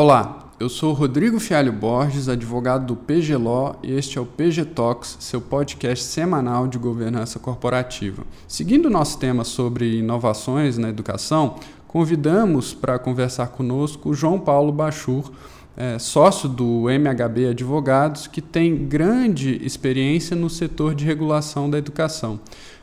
Olá, eu sou Rodrigo Fialho Borges, advogado do PG Law e este é o PG Talks, seu podcast semanal de governança corporativa. Seguindo nosso tema sobre inovações na educação, convidamos para conversar conosco o João Paulo Bachur, é, sócio do MHB Advogados, que tem grande experiência no setor de regulação da educação.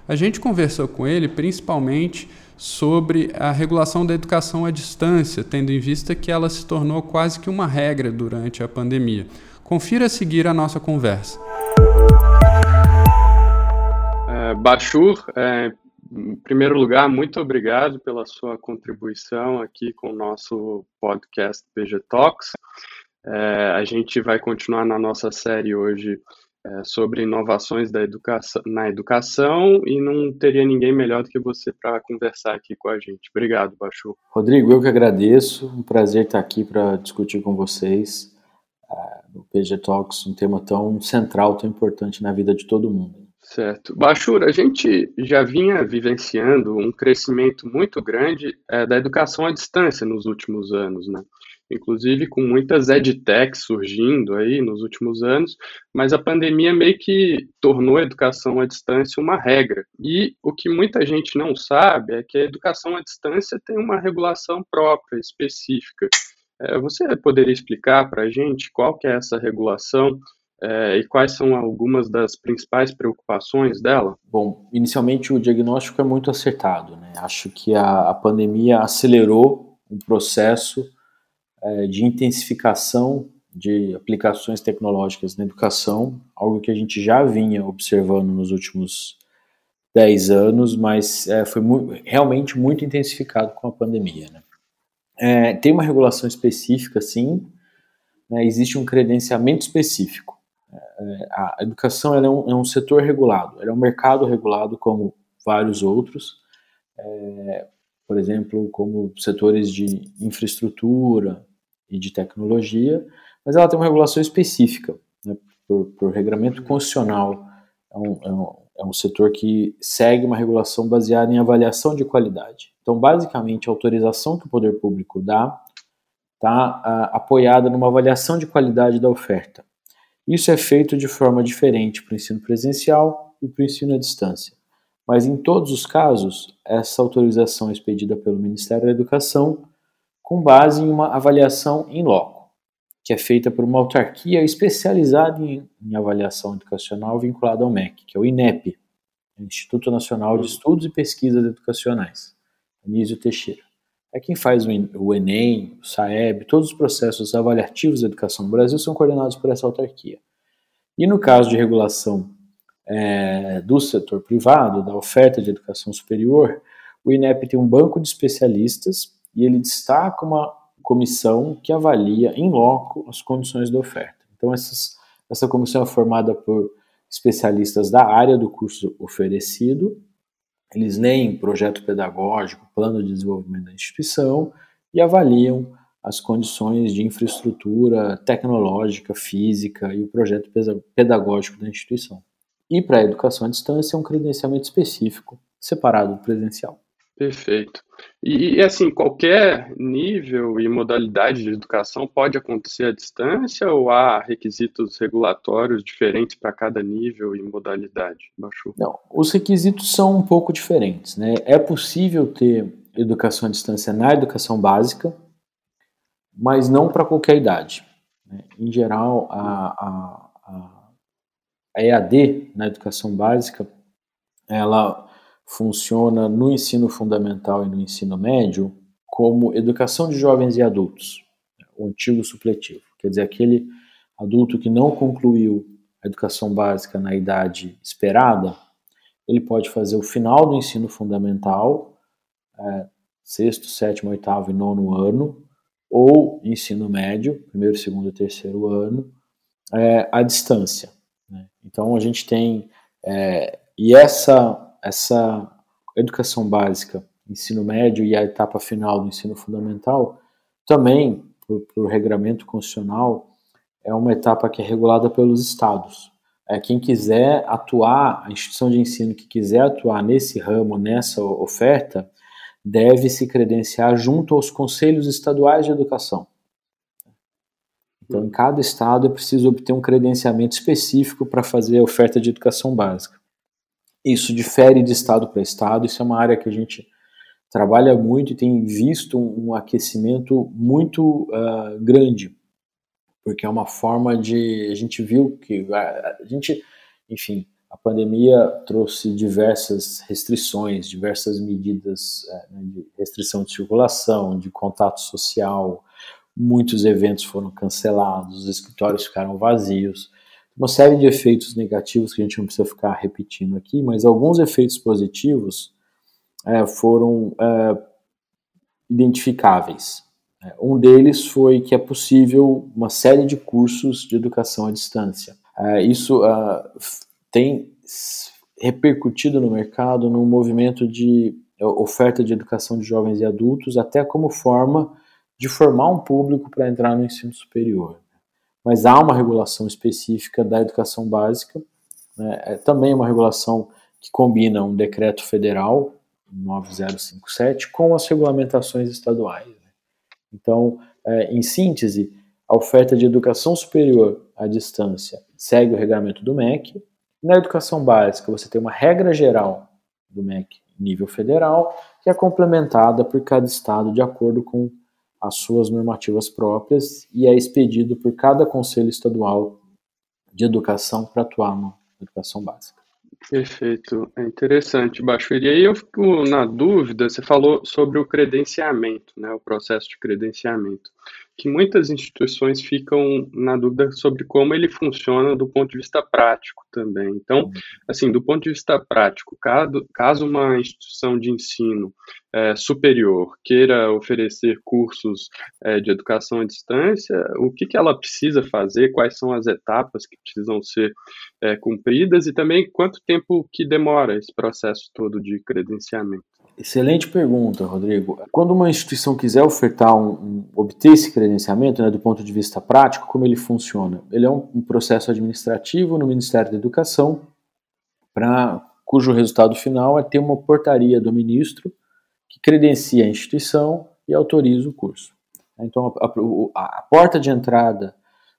A gente conversou com ele principalmente sobre a regulação da educação à distância, tendo em vista que ela se tornou quase que uma regra durante a pandemia. Confira a seguir a nossa conversa. É, Bachur, é, em primeiro lugar, muito obrigado pela sua contribuição aqui com o nosso podcast PG Talks. É, a gente vai continuar na nossa série hoje é, sobre inovações da educação, na educação e não teria ninguém melhor do que você para conversar aqui com a gente. Obrigado, Bachu. Rodrigo, eu que agradeço. Um prazer estar aqui para discutir com vocês uh, no PG Talks, um tema tão central, tão importante na vida de todo mundo. Certo. Bachur, a gente já vinha vivenciando um crescimento muito grande é, da educação à distância nos últimos anos, né? inclusive com muitas edtechs surgindo aí nos últimos anos, mas a pandemia meio que tornou a educação à distância uma regra. E o que muita gente não sabe é que a educação à distância tem uma regulação própria, específica. É, você poderia explicar para a gente qual que é essa regulação é, e quais são algumas das principais preocupações dela? Bom, inicialmente o diagnóstico é muito acertado. Né? Acho que a, a pandemia acelerou um processo é, de intensificação de aplicações tecnológicas na educação, algo que a gente já vinha observando nos últimos 10 anos, mas é, foi mu realmente muito intensificado com a pandemia. Né? É, tem uma regulação específica, sim, né, existe um credenciamento específico. É, a educação é um, é, um, setor regulado, é um mercado regulado como vários outros, é, por exemplo, como setores de infraestrutura, e de tecnologia, mas ela tem uma regulação específica, né, por, por regramento constitucional. É um, é, um, é um setor que segue uma regulação baseada em avaliação de qualidade. Então, basicamente, a autorização que o poder público dá está apoiada numa avaliação de qualidade da oferta. Isso é feito de forma diferente para o ensino presencial e para o ensino à distância. Mas em todos os casos, essa autorização é expedida pelo Ministério da Educação com base em uma avaliação em loco, que é feita por uma autarquia especializada em, em avaliação educacional vinculada ao MEC, que é o INEP, Instituto Nacional de Estudos e Pesquisas Educacionais, Anísio Teixeira. É quem faz o Enem, o SAEB, todos os processos avaliativos da educação no Brasil são coordenados por essa autarquia. E no caso de regulação é, do setor privado, da oferta de educação superior, o INEP tem um banco de especialistas e ele destaca uma comissão que avalia em loco as condições da oferta. Então, essas, essa comissão é formada por especialistas da área do curso oferecido, eles leem projeto pedagógico, plano de desenvolvimento da instituição e avaliam as condições de infraestrutura tecnológica, física e o projeto pedagógico da instituição. E para a educação à distância, é um credenciamento específico, separado do presencial. Perfeito. E, assim, qualquer nível e modalidade de educação pode acontecer à distância ou há requisitos regulatórios diferentes para cada nível e modalidade? Baixou. Não, os requisitos são um pouco diferentes. Né? É possível ter educação à distância na educação básica, mas não para qualquer idade. Né? Em geral, a, a, a EAD na educação básica, ela funciona no ensino fundamental e no ensino médio como educação de jovens e adultos, o antigo supletivo. Quer dizer, aquele adulto que não concluiu a educação básica na idade esperada, ele pode fazer o final do ensino fundamental, é, sexto, sétimo, oitavo e nono ano, ou ensino médio, primeiro, segundo e terceiro ano, é, à distância. Né? Então a gente tem é, e essa essa educação básica, ensino médio e a etapa final do ensino fundamental, também, por, regramento constitucional, é uma etapa que é regulada pelos estados. É, quem quiser atuar, a instituição de ensino que quiser atuar nesse ramo, nessa oferta, deve se credenciar junto aos conselhos estaduais de educação. Então, em cada estado é preciso obter um credenciamento específico para fazer a oferta de educação básica. Isso difere de estado para estado, isso é uma área que a gente trabalha muito e tem visto um aquecimento muito uh, grande, porque é uma forma de. A gente viu que. A, a gente, enfim, a pandemia trouxe diversas restrições, diversas medidas é, né, de restrição de circulação, de contato social, muitos eventos foram cancelados, os escritórios ficaram vazios, uma série de efeitos negativos que a gente não precisa ficar repetindo aqui, mas alguns efeitos positivos é, foram é, identificáveis. É, um deles foi que é possível uma série de cursos de educação à distância. É, isso uh, tem repercutido no mercado num movimento de oferta de educação de jovens e adultos, até como forma de formar um público para entrar no ensino superior. Mas há uma regulação específica da educação básica, né? é também uma regulação que combina um decreto federal, 9057, com as regulamentações estaduais. Né? Então, é, em síntese, a oferta de educação superior à distância segue o regulamento do MEC, na educação básica, você tem uma regra geral do MEC nível federal, que é complementada por cada estado de acordo com as suas normativas próprias e é expedido por cada conselho estadual de educação para atuar na educação básica. Perfeito, é interessante, Baixo. E aí eu fico na dúvida, você falou sobre o credenciamento, né, o processo de credenciamento que muitas instituições ficam na dúvida sobre como ele funciona do ponto de vista prático também. Então, assim, do ponto de vista prático, caso, caso uma instituição de ensino é, superior queira oferecer cursos é, de educação à distância, o que, que ela precisa fazer, quais são as etapas que precisam ser é, cumpridas e também quanto tempo que demora esse processo todo de credenciamento. Excelente pergunta, Rodrigo. Quando uma instituição quiser ofertar um, um obter esse credenciamento, né, do ponto de vista prático, como ele funciona? Ele é um, um processo administrativo no Ministério da Educação, para cujo resultado final é ter uma portaria do ministro que credencia a instituição e autoriza o curso. Então, a, a, a porta de entrada,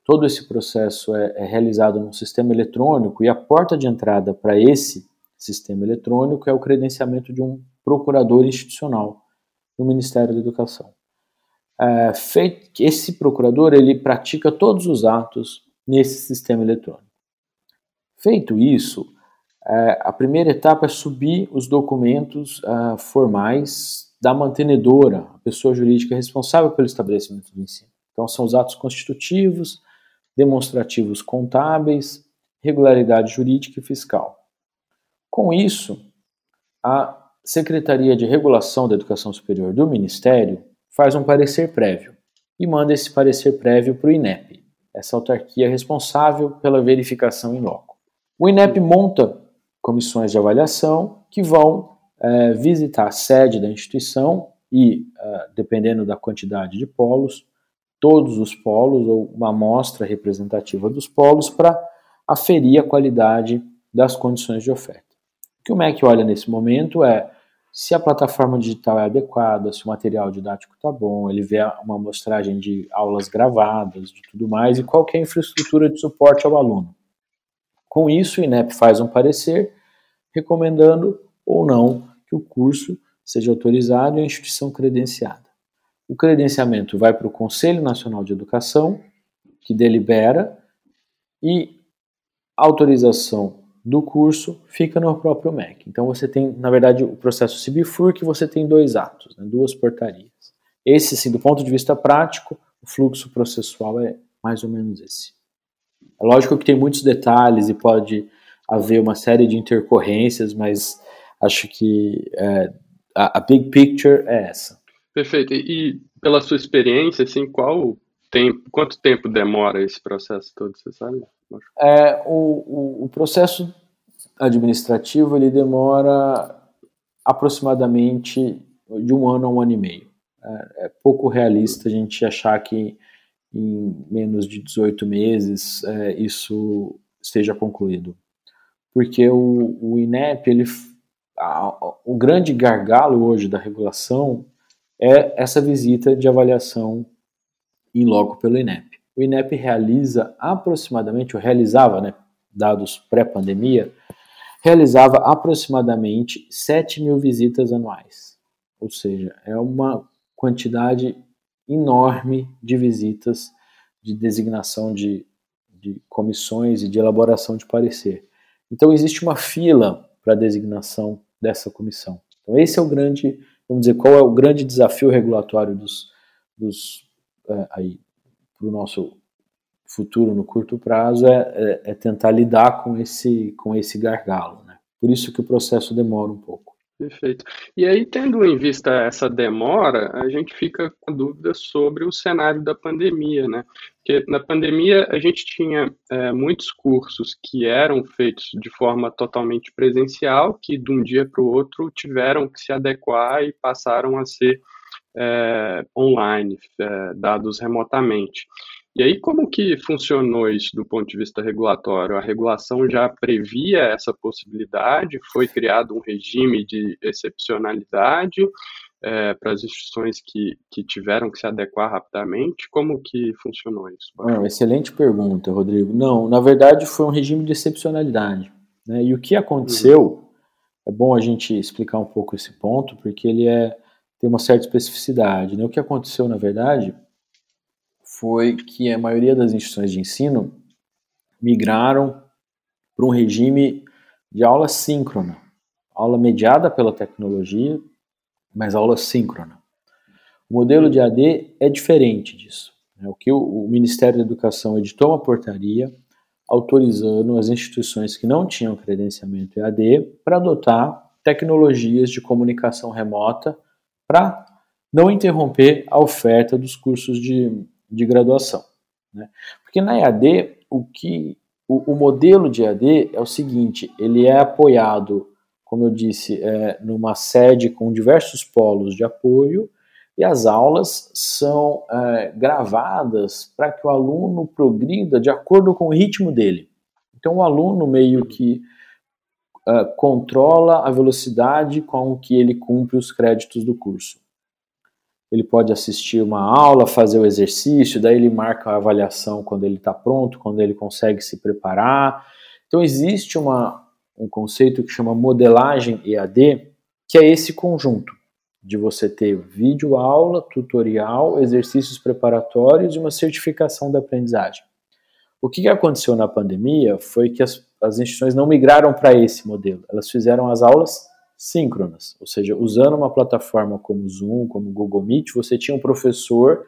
todo esse processo é, é realizado num sistema eletrônico e a porta de entrada para esse sistema eletrônico é o credenciamento de um procurador institucional no Ministério da Educação. É, feito, esse procurador ele pratica todos os atos nesse sistema eletrônico. Feito isso, é, a primeira etapa é subir os documentos é, formais da mantenedora, a pessoa jurídica responsável pelo estabelecimento do ensino. Então, são os atos constitutivos, demonstrativos contábeis, regularidade jurídica e fiscal. Com isso, a Secretaria de Regulação da Educação Superior do Ministério faz um parecer prévio e manda esse parecer prévio para o INEP, essa autarquia responsável pela verificação em loco. O INEP monta comissões de avaliação que vão é, visitar a sede da instituição e, é, dependendo da quantidade de polos, todos os polos ou uma amostra representativa dos polos para aferir a qualidade das condições de oferta. O que o MEC olha nesse momento é se a plataforma digital é adequada, se o material didático está bom, ele vê uma amostragem de aulas gravadas, de tudo mais, e qual é a infraestrutura de suporte ao aluno. Com isso, o INEP faz um parecer recomendando ou não que o curso seja autorizado e a instituição credenciada. O credenciamento vai para o Conselho Nacional de Educação, que delibera, e autorização do curso fica no próprio MEC. Então você tem, na verdade, o processo CIBIFUR que você tem dois atos, né, duas portarias. Esse, sim, do ponto de vista prático, o fluxo processual é mais ou menos esse. É lógico que tem muitos detalhes e pode haver uma série de intercorrências, mas acho que é, a, a, big picture é essa. Perfeito. E pela sua experiência, assim, qual quanto tempo demora esse processo todo, você sabe? É, o, o, o, processo administrativo ele demora aproximadamente de um ano a um ano e meio. É, é pouco realista a gente achar que em menos de 18 meses é, isso esteja concluído. Porque o, o INEP, ele, a, o grande gargalo hoje da regulação é essa visita de avaliação em loco pelo INEP. o INEP realiza aproximadamente, ou realizava, né, dados pré-pandemia, realizava aproximadamente 7 mil visitas anuais. Ou seja, é uma quantidade enorme de visitas de designação de, de comissões e de elaboração de parecer. Então, existe uma fila para a designação dessa comissão. Então, esse é o grande, vamos dizer, qual é o grande desafio regulatório dos, dos é, aí, para o nosso futuro no curto prazo é, é, é, tentar lidar com esse, com esse gargalo. Né? Por isso que o processo demora um pouco. Perfeito. E aí, tendo em vista essa demora, a gente fica com dúvida sobre o cenário da pandemia, né? Porque na pandemia a gente tinha é, muitos cursos que eram feitos de forma totalmente presencial, que de um dia para o outro tiveram que se adequar e passaram a ser é, online, é, dados remotamente. E aí, como que funcionou isso do ponto de vista regulatório? A regulação já previa essa possibilidade? Foi criado um regime de excepcionalidade é, para as instituições que, que tiveram que se adequar rapidamente? Como que funcionou isso? Ah, excelente pergunta, Rodrigo. Não, na verdade foi um regime de excepcionalidade. Né? E o que aconteceu, uhum. é bom a gente explicar um pouco esse ponto, porque ele é, tem uma certa especificidade. Né? O que aconteceu, na verdade foi que a maioria das instituições de ensino migraram para um regime de aula síncrona, aula mediada pela tecnologia, mas aula síncrona. O modelo de AD é diferente disso. Né? O que o Ministério da Educação editou uma portaria autorizando as instituições que não tinham credenciamento EAD para adotar tecnologias de comunicação remota para não interromper a oferta dos cursos de de graduação. Né? Porque na EAD, o, que, o, o, modelo de EAD é o seguinte: ele é apoiado, como eu disse, é, numa sede com diversos polos de apoio, e as aulas são é, gravadas para que o aluno progrida de acordo com o ritmo dele. Então, o aluno meio que é, controla a velocidade com que ele cumpre os créditos do curso ele pode assistir uma aula, fazer o exercício, daí ele marca a avaliação quando ele está pronto, quando ele consegue se preparar. Então existe uma, um conceito que chama modelagem EAD, que é esse conjunto de você ter vídeo aula, tutorial, exercícios preparatórios e uma certificação da aprendizagem. O que aconteceu na pandemia foi que as, as instituições não migraram para esse modelo, elas fizeram as aulas síncronas, ou seja, usando uma plataforma como Zoom, como Google Meet, você tinha um professor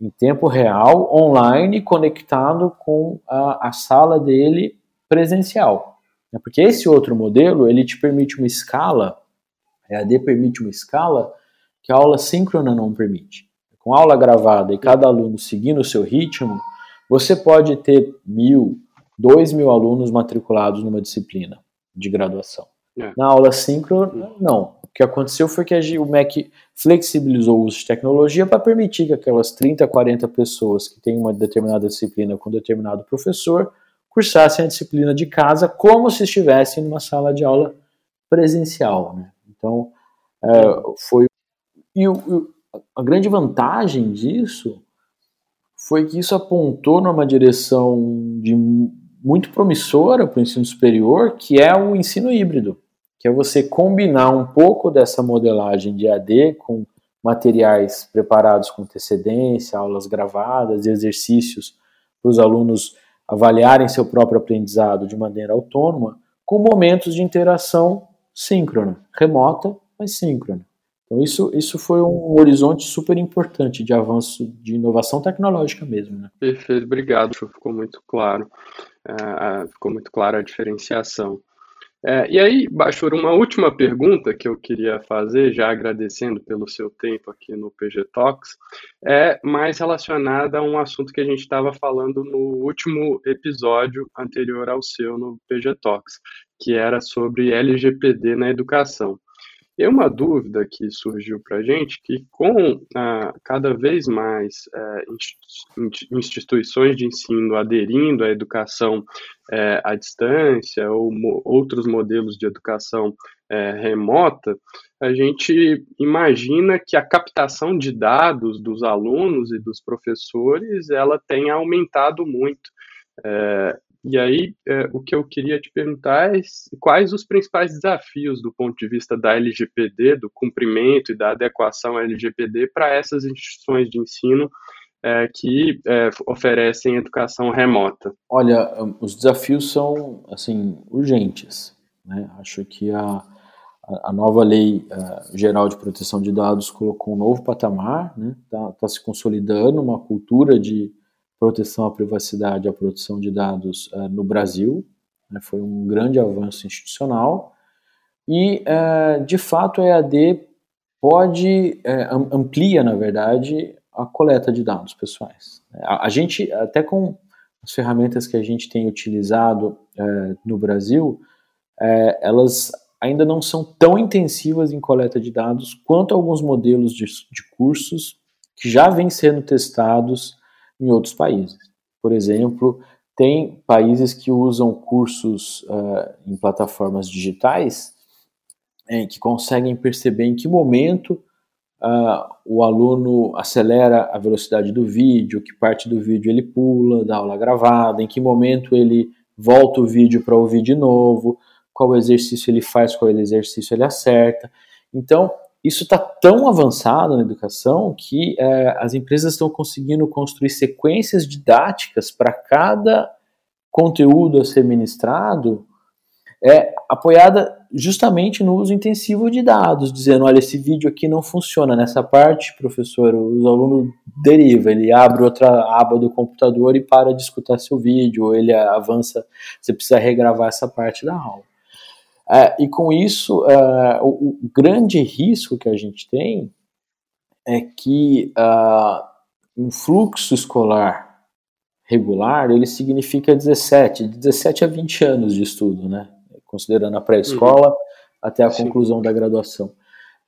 em tempo real, online, conectado com a, a sala dele presencial. Né? Porque esse outro modelo, ele te permite uma escala, a EAD permite uma escala que a aula síncrona não permite. Com aula gravada e cada aluno seguindo o seu ritmo, você pode ter mil, dois mil alunos matriculados numa disciplina de graduação. É. Na aula síncrona, não. O que aconteceu foi que o MEC flexibilizou o uso de tecnologia para permitir que aquelas 30, 40 pessoas que têm uma determinada disciplina com determinado professor cursassem a disciplina de casa como se estivessem numa sala de aula presencial. Né? Então, é, foi. E o, a grande vantagem disso foi que isso apontou numa direção de muito promissora para o ensino superior, que é o ensino híbrido que é você combinar um pouco dessa modelagem de AD com materiais preparados com antecedência, aulas gravadas, exercícios para os alunos avaliarem seu próprio aprendizado de maneira autônoma, com momentos de interação síncrona, remota, mas síncrona. Então isso, isso foi um horizonte super importante de avanço de inovação tecnológica mesmo. Né? Perfeito, obrigado, ficou muito claro. Uh, ficou muito clara a diferenciação. É, e aí, Bachur, uma última pergunta que eu queria fazer, já agradecendo pelo seu tempo aqui no PG Talks, é mais relacionada a um assunto que a gente estava falando no último episódio anterior ao seu no PG Talks, que era sobre LGPD na educação. E uma dúvida que surgiu para a gente, que com ah, cada vez mais eh, instituições de ensino aderindo à educação eh, à distância ou mo outros modelos de educação é, remota, a gente imagina que a captação de dados dos alunos e dos professores ela tem aumentado muito. É, e aí, é, o que eu queria te perguntar é quais os principais desafios do ponto de vista da LGPD, do cumprimento e da adequação à LGPD para essas instituições de ensino é, que é, oferecem educação remota? Olha, os desafios são assim urgentes. Né? Acho que a, a nova lei uh, geral de proteção de dados colocou um novo patamar, está né? Tá, tá se consolidando uma cultura de proteção à privacidade à proteção de dados uh, no Brasil. Né? Foi um grande avanço institucional e, uh, de fato, a EAD pode amplia, na verdade, a coleta de dados pessoais. A, a, gente, até com as ferramentas que a gente tem utilizado no Brasil, elas ainda não são tão intensivas em coleta de dados quanto alguns modelos de, de cursos que já vêm sendo testados em outros países. Por exemplo, tem países que usam cursos uh, em plataformas digitais é, que conseguem perceber em que momento uh, o aluno acelera a velocidade do vídeo, que parte do vídeo ele pula da aula gravada, em que momento ele volta o vídeo para ouvir de novo, qual exercício ele faz, qual exercício ele acerta. Então, isso está tão avançado na educação que é, as empresas estão conseguindo construir sequências didáticas para cada conteúdo a ser ministrado, é, apoiada justamente no uso intensivo de dados, dizendo, olha, esse vídeo aqui não funciona nessa parte, professor, o aluno deriva, ele abre outra aba do computador e para de escutar seu vídeo, ou ele avança, você precisa regravar essa parte da aula. É, e com isso, é, o, o, grande risco que a gente tem é que uh, um fluxo escolar regular, ele significa 17, 17 a 20 anos de estudo, né? Considerando a pré-escola uhum. até a Sim. conclusão da graduação.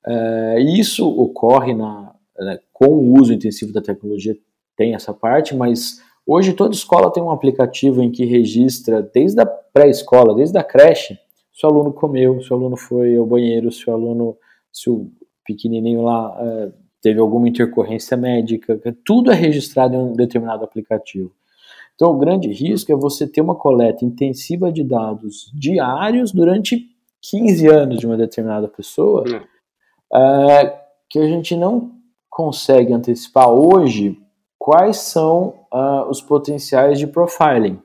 É, isso ocorre na, né, com o uso intensivo da tecnologia, tem essa parte, mas hoje toda escola tem um aplicativo em que registra desde a pré-escola, desde a creche, se o aluno comeu, se o aluno foi ao banheiro, se o aluno, se o pequenininho lá é, teve alguma intercorrência médica, tudo é registrado em um determinado aplicativo. Então, o grande risco é você ter uma coleta intensiva de dados diários durante 15 anos de uma determinada pessoa, é, que a gente não consegue antecipar hoje quais são uh, os potenciais de profiling.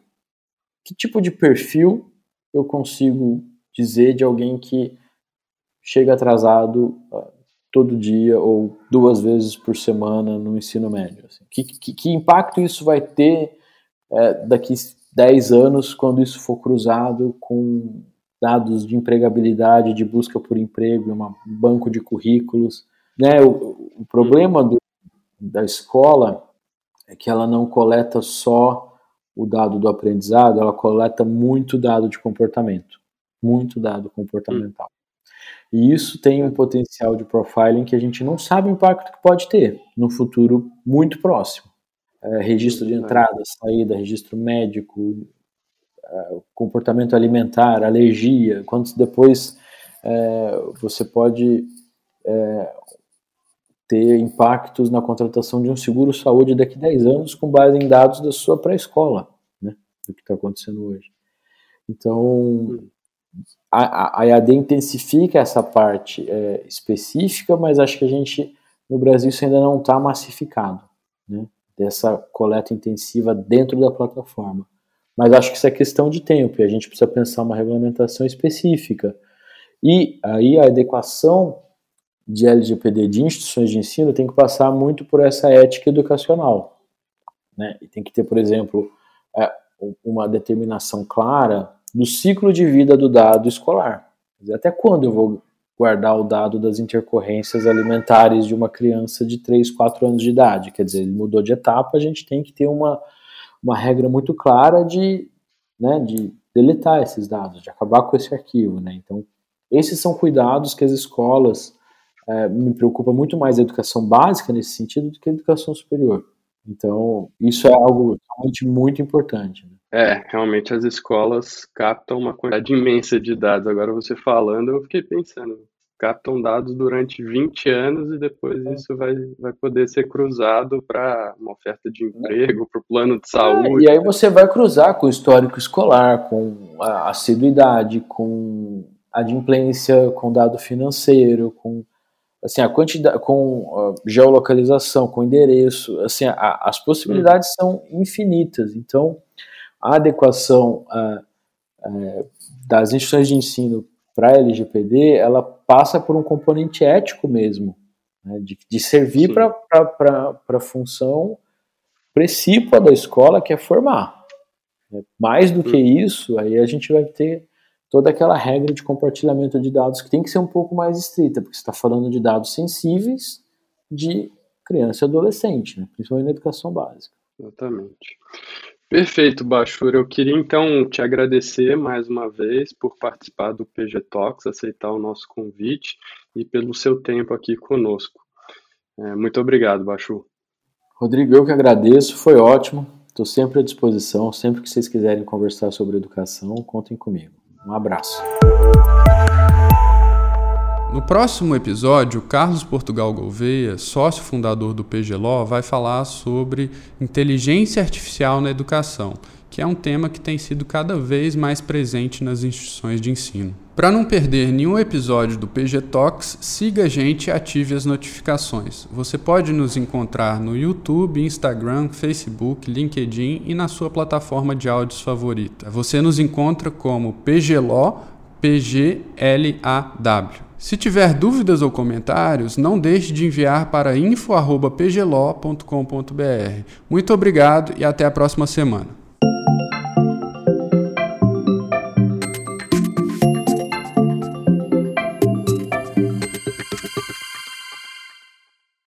Que tipo de perfil eu consigo dizer de alguém que chega atrasado uh, todo dia ou duas vezes por semana no ensino médio? Assim. Que, que, que, impacto isso vai ter é, daqui 10 anos quando isso for cruzado com dados de empregabilidade, de busca por emprego, um banco de currículos? Né? O, o problema do, da escola é que ela não coleta só o dado do aprendizado, ela coleta muito dado de comportamento muito dado comportamental. E isso tem um potencial de profiling que a gente não sabe o impacto que pode ter no futuro muito próximo. É, registro de entrada, saída, registro médico, é, comportamento alimentar, alergia, quantos depois é, você pode é, ter impactos na contratação de um seguro saúde daqui a 10 anos com base em dados da sua pré-escola, né, do que está acontecendo hoje. Então, hum a, EAD intensifica essa parte é, específica, mas acho que a gente, no Brasil, isso ainda não está massificado, né? Dessa coleta intensiva dentro da plataforma. Mas acho que isso é questão de tempo e a gente precisa pensar uma regulamentação específica. E aí a adequação de LGPD de instituições de ensino tem que passar muito por essa ética educacional. Né? E tem que ter, por exemplo, é, uma determinação clara do ciclo de vida do dado escolar. Até quando eu vou guardar o dado das intercorrências alimentares de uma criança de 3, 4 anos de idade? Quer dizer, ele mudou de etapa, a gente tem que ter uma, uma regra muito clara de, né, de deletar esses dados, de acabar com esse arquivo. Né? Então, esses são cuidados que as escolas é, me preocupa muito mais a educação básica nesse sentido do que a educação superior. Então, isso é algo realmente muito importante. Né? É, realmente as escolas captam uma quantidade imensa de dados. Agora você falando, eu fiquei pensando, captam dados durante 20 anos e depois é. isso vai, vai poder ser cruzado para uma oferta de emprego, para o plano de saúde. É, e aí você vai cruzar com o histórico escolar, com a assiduidade, com a adimplência, com dado financeiro, com assim a quantidade, com uh, geolocalização, com endereço, assim a, as possibilidades hum. são infinitas. Então a adequação uh, uh, das instituições de ensino para a LGPD, ela passa por um componente ético mesmo, né, de, de, servir para a função precípua da escola, que é formar. Mais do que isso, aí a gente vai ter toda aquela regra de compartilhamento de dados que tem que ser um pouco mais estrita, porque você está falando de dados sensíveis de criança e adolescente, né, principalmente na educação básica. Exatamente. Perfeito, Bachura. Eu queria então te agradecer mais uma vez por participar do PG Talks, aceitar o nosso convite e pelo seu tempo aqui conosco. É, muito obrigado, Bachu. Rodrigo, eu que agradeço, foi ótimo. Estou sempre à disposição. Sempre que vocês quiserem conversar sobre educação, contem comigo. Um abraço. No próximo episódio, Carlos Portugal Gouveia, sócio fundador do PGLO, vai falar sobre inteligência artificial na educação, que é um tema que tem sido cada vez mais presente nas instituições de ensino. Para não perder nenhum episódio do PG Talks, siga a gente e ative as notificações. Você pode nos encontrar no YouTube, Instagram, Facebook, LinkedIn e na sua plataforma de áudios favorita. Você nos encontra como PGLO, PGLAW. Se tiver dúvidas ou comentários, não deixe de enviar para info.pglo.com.br. Muito obrigado e até a próxima semana.